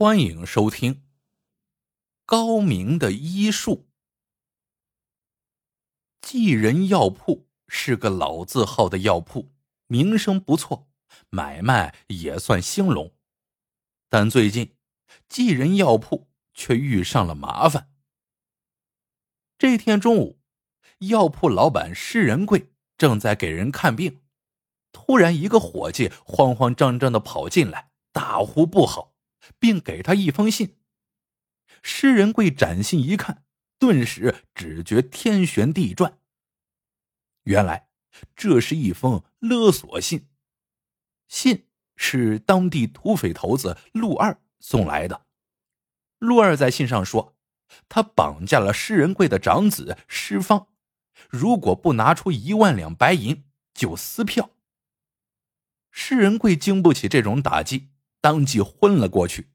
欢迎收听高明的医术。济仁药铺是个老字号的药铺，名声不错，买卖也算兴隆。但最近，济仁药铺却遇上了麻烦。这天中午，药铺老板施仁贵正在给人看病，突然一个伙计慌慌张张的跑进来，大呼不好。并给他一封信。施仁贵展信一看，顿时只觉天旋地转。原来这是一封勒索信，信是当地土匪头子陆二送来的。陆二在信上说，他绑架了施仁贵的长子施方，如果不拿出一万两白银，就撕票。施仁贵经不起这种打击。当即昏了过去。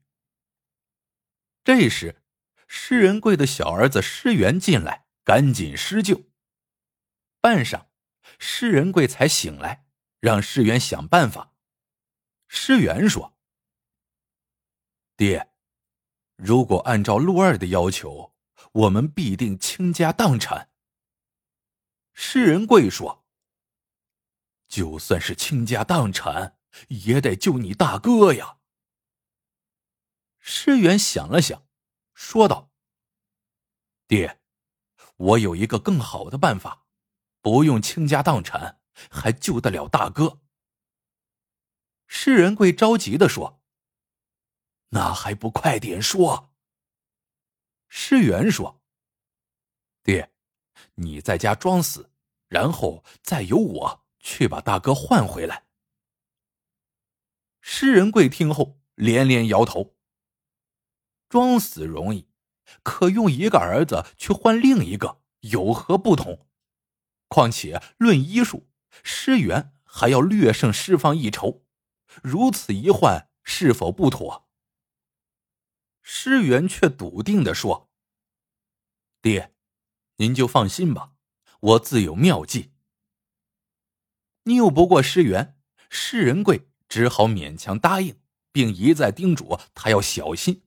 这时，施仁贵的小儿子施元进来，赶紧施救。半晌，施仁贵才醒来，让施元想办法。施元说：“爹，如果按照陆二的要求，我们必定倾家荡产。”施仁贵说：“就算是倾家荡产。”也得救你大哥呀！施远想了想，说道：“爹，我有一个更好的办法，不用倾家荡产，还救得了大哥。”施仁贵着急的说：“那还不快点说？”施元说：“爹，你在家装死，然后再由我去把大哥换回来。”施仁贵听后连连摇头。装死容易，可用一个儿子去换另一个有何不同？况且论医术，施元还要略胜施方一筹，如此一换，是否不妥？施元却笃定的说：“爹，您就放心吧，我自有妙计。”拗不过施元，施仁贵。只好勉强答应，并一再叮嘱他要小心。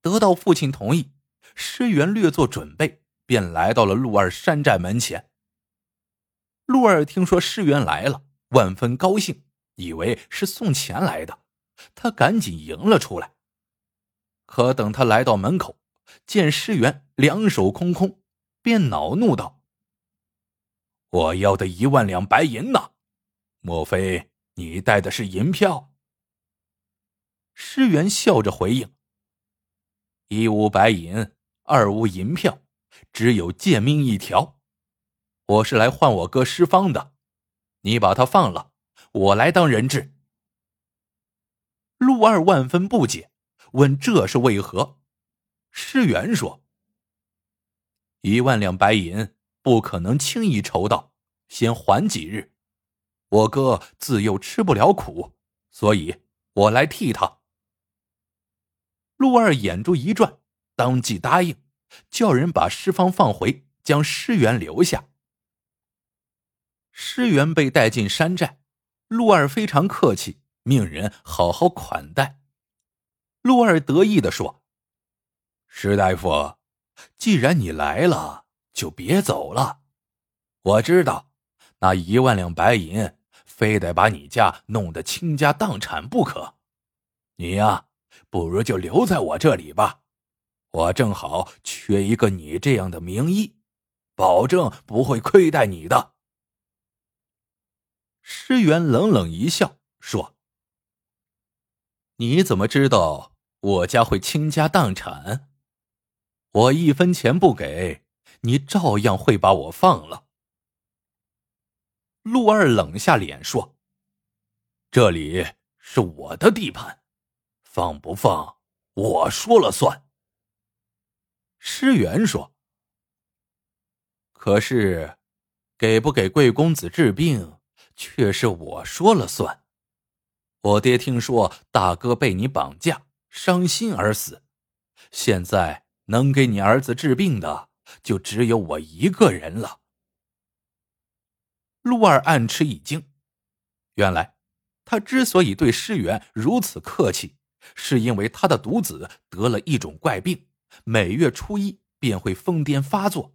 得到父亲同意，施元略作准备，便来到了陆二山寨门前。陆二听说施元来了，万分高兴，以为是送钱来的，他赶紧迎了出来。可等他来到门口，见施元两手空空，便恼怒道：“我要的一万两白银呢？莫非？”你带的是银票。施元笑着回应：“一无白银，二无银票，只有贱命一条。我是来换我哥施方的，你把他放了，我来当人质。”陆二万分不解，问：“这是为何？”施元说：“一万两白银不可能轻易筹到，先缓几日。”我哥自幼吃不了苦，所以我来替他。陆二眼珠一转，当即答应，叫人把施方放回，将施元留下。施元被带进山寨，陆二非常客气，命人好好款待。陆二得意的说：“施大夫，既然你来了，就别走了。我知道那一万两白银。”非得把你家弄得倾家荡产不可，你呀，不如就留在我这里吧。我正好缺一个你这样的名医，保证不会亏待你的。施元冷冷一笑，说：“你怎么知道我家会倾家荡产？我一分钱不给你，照样会把我放了。”陆二冷下脸说：“这里是我的地盘，放不放我说了算。”施元说：“可是，给不给贵公子治病，却是我说了算。我爹听说大哥被你绑架，伤心而死，现在能给你儿子治病的，就只有我一个人了。”陆二暗吃一惊，原来他之所以对施元如此客气，是因为他的独子得了一种怪病，每月初一便会疯癫发作，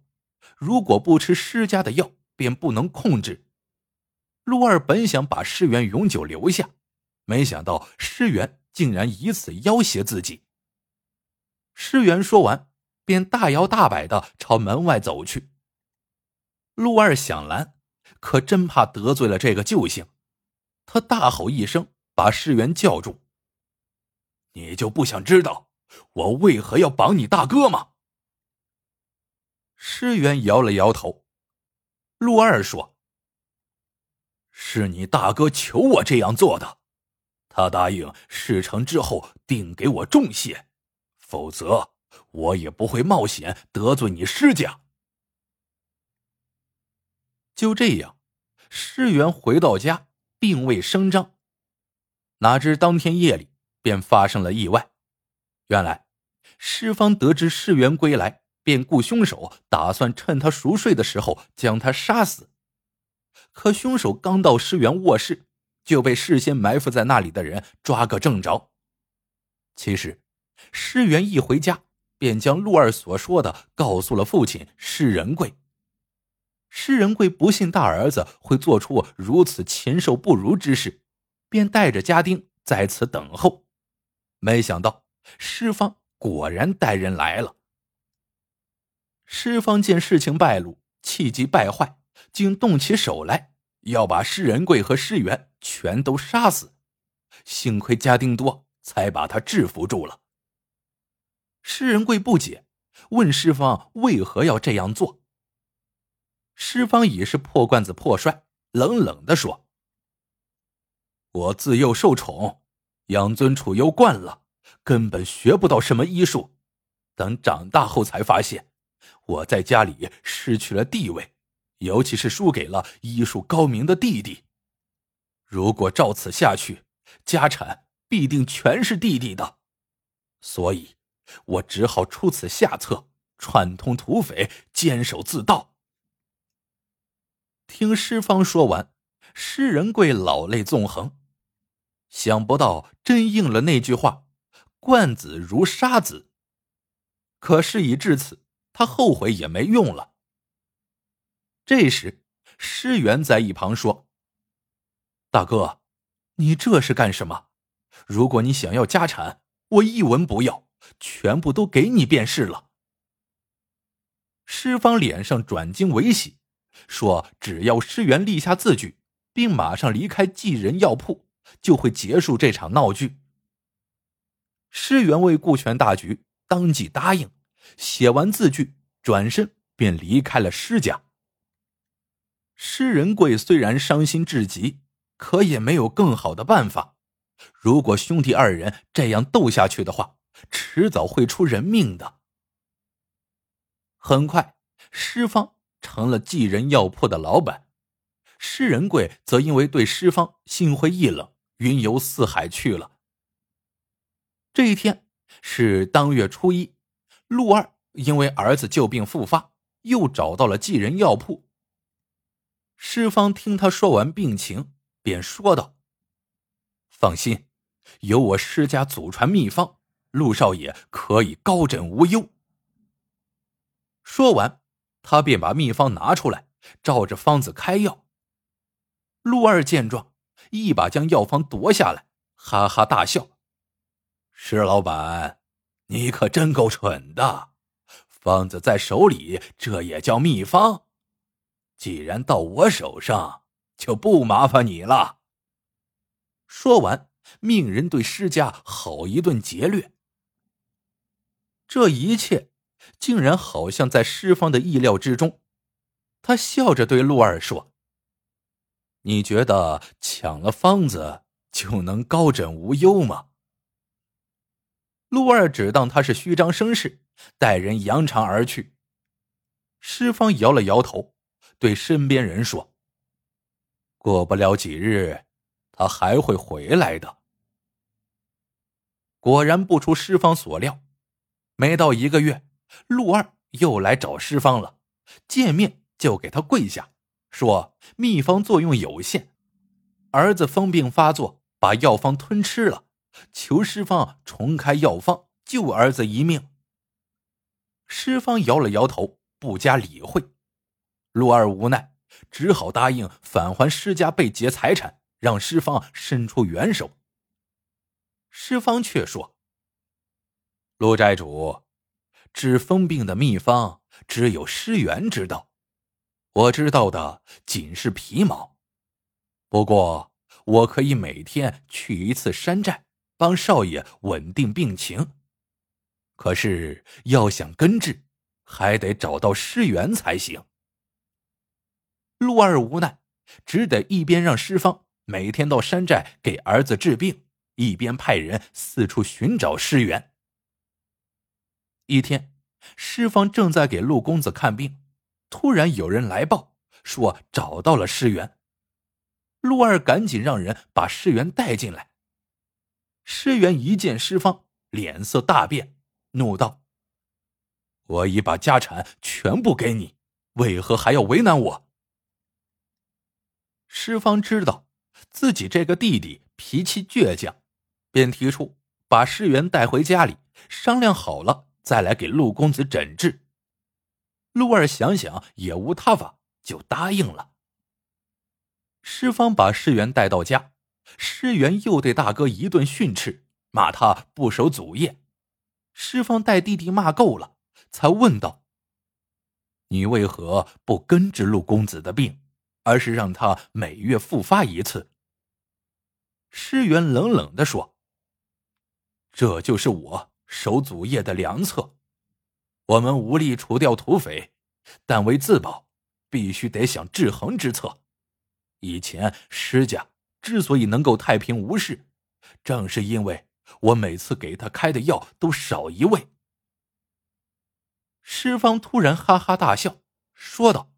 如果不吃施家的药，便不能控制。陆二本想把施元永久留下，没想到施元竟然以此要挟自己。施元说完，便大摇大摆的朝门外走去。陆二想拦，可真怕得罪了这个救星，他大吼一声，把施元叫住。你就不想知道我为何要绑你大哥吗？施源摇了摇头。陆二说：“是你大哥求我这样做的，他答应事成之后定给我重谢，否则我也不会冒险得罪你施家。”就这样，施源回到家，并未声张。哪知当天夜里。便发生了意外。原来，施方得知世元归来，便雇凶手，打算趁他熟睡的时候将他杀死。可凶手刚到施元卧室，就被事先埋伏在那里的人抓个正着。其实，施元一回家，便将陆二所说的告诉了父亲施仁贵。施仁贵不信大儿子会做出如此禽兽不如之事，便带着家丁在此等候。没想到施方果然带人来了。施方见事情败露，气急败坏，竟动起手来，要把施仁贵和施元全都杀死。幸亏家丁多，才把他制服住了。施仁贵不解，问施方为何要这样做。施方已是破罐子破摔，冷冷的说：“我自幼受宠。”养尊处优惯了，根本学不到什么医术。等长大后才发现，我在家里失去了地位，尤其是输给了医术高明的弟弟。如果照此下去，家产必定全是弟弟的。所以，我只好出此下策，串通土匪，监守自盗。听施方说完，施仁贵老泪纵横。想不到真应了那句话：“惯子如杀子。”可事已至此，他后悔也没用了。这时，施元在一旁说：“大哥，你这是干什么？如果你想要家产，我一文不要，全部都给你便是了。”施方脸上转惊为喜，说：“只要施元立下字据，并马上离开济仁药铺。”就会结束这场闹剧。施元为顾全大局，当即答应，写完字据，转身便离开了施家。施仁贵虽然伤心至极，可也没有更好的办法。如果兄弟二人这样斗下去的话，迟早会出人命的。很快，施方成了济仁药铺的老板，施仁贵则因为对施方心灰意冷。云游四海去了。这一天是当月初一，陆二因为儿子旧病复发，又找到了济仁药铺。施方听他说完病情，便说道：“放心，有我施家祖传秘方，陆少爷可以高枕无忧。”说完，他便把秘方拿出来，照着方子开药。陆二见状。一把将药方夺下来，哈哈大笑：“石老板，你可真够蠢的！方子在手里，这也叫秘方？既然到我手上，就不麻烦你了。”说完，命人对施家好一顿劫掠。这一切竟然好像在施方的意料之中。他笑着对陆二说。你觉得抢了方子就能高枕无忧吗？陆二只当他是虚张声势，带人扬长而去。施方摇了摇头，对身边人说：“过不了几日，他还会回来的。”果然不出施方所料，没到一个月，陆二又来找施方了，见面就给他跪下。说秘方作用有限，儿子疯病发作，把药方吞吃了，求师方重开药方，救儿子一命。师方摇了摇头，不加理会。陆二无奈，只好答应返还施家被劫财产，让师方伸出援手。师方却说：“陆寨主，治疯病的秘方只有师元知道，我知道的仅是皮毛。不过，我可以每天去一次山寨，帮少爷稳定病情。”可是要想根治，还得找到尸源才行。陆二无奈，只得一边让师方每天到山寨给儿子治病，一边派人四处寻找尸源。一天，师方正在给陆公子看病，突然有人来报说找到了尸源。陆二赶紧让人把尸源带进来。尸源一见师方，脸色大变。怒道：“我已把家产全部给你，为何还要为难我？”施方知道自己这个弟弟脾气倔强，便提出把世元带回家里商量好了再来给陆公子诊治。陆二想想也无他法，就答应了。施方把施元带到家，施元又对大哥一顿训斥，骂他不守祖业。施方带弟弟骂够了，才问道：“你为何不根治陆公子的病，而是让他每月复发一次？”施元冷冷的说：“这就是我守祖业的良策。我们无力除掉土匪，但为自保，必须得想制衡之策。以前施家之所以能够太平无事，正是因为……”我每次给他开的药都少一味。施方突然哈哈大笑，说道：“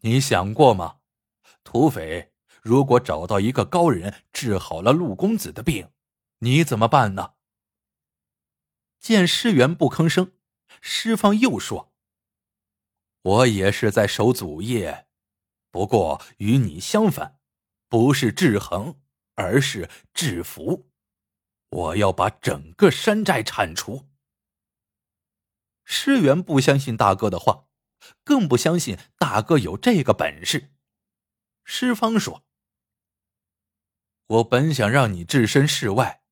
你想过吗？土匪如果找到一个高人治好了陆公子的病，你怎么办呢？”见施元不吭声，施方又说：“我也是在守祖业，不过与你相反，不是制衡，而是制服。”我要把整个山寨铲除。师元不相信大哥的话，更不相信大哥有这个本事。师方说：“我本想让你置身事外，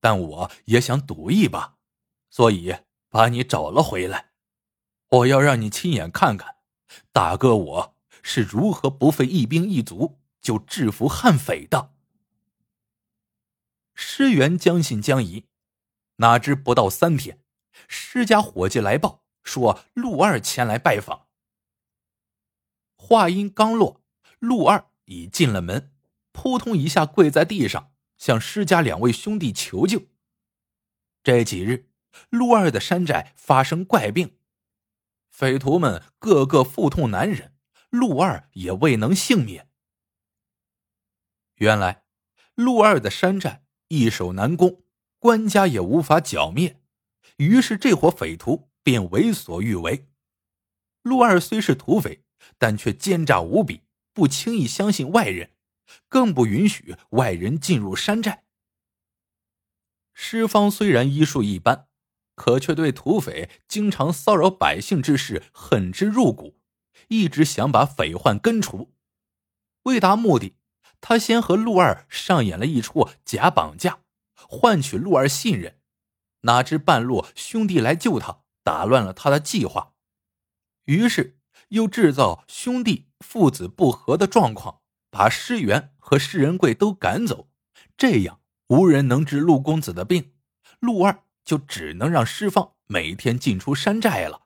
但我也想赌一把，所以把你找了回来。我要让你亲眼看看，大哥我是如何不费一兵一卒就制服悍匪的。”施元将信将疑，哪知不到三天，施家伙计来报说陆二前来拜访。话音刚落，陆二已进了门，扑通一下跪在地上，向施家两位兄弟求救。这几日，陆二的山寨发生怪病，匪徒们个个腹痛难忍，陆二也未能幸免。原来，陆二的山寨。易守难攻，官家也无法剿灭，于是这伙匪徒便为所欲为。陆二虽是土匪，但却奸诈无比，不轻易相信外人，更不允许外人进入山寨。施方虽然医术一般，可却对土匪经常骚扰百姓之事恨之入骨，一直想把匪患根除。为达目的。他先和陆二上演了一出假绑架，换取陆二信任。哪知半路兄弟来救他，打乱了他的计划。于是又制造兄弟父子不和的状况，把施元和施仁贵都赶走。这样无人能治陆公子的病，陆二就只能让施方每天进出山寨了。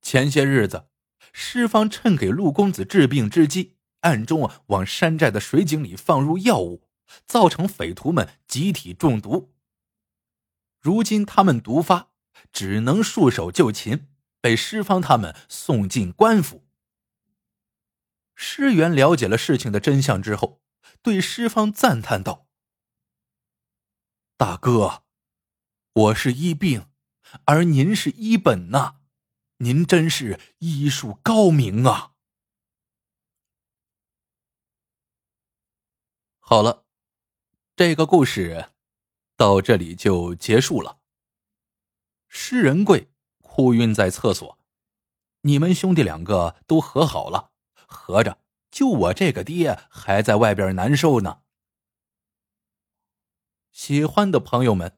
前些日子，施方趁给陆公子治病之机。暗中往山寨的水井里放入药物，造成匪徒们集体中毒。如今他们毒发，只能束手就擒，被施方他们送进官府。施元了解了事情的真相之后，对施方赞叹道：“大哥，我是医病，而您是医本呐，您真是医术高明啊！”好了，这个故事到这里就结束了。诗仁贵哭晕在厕所，你们兄弟两个都和好了，合着就我这个爹还在外边难受呢。喜欢的朋友们，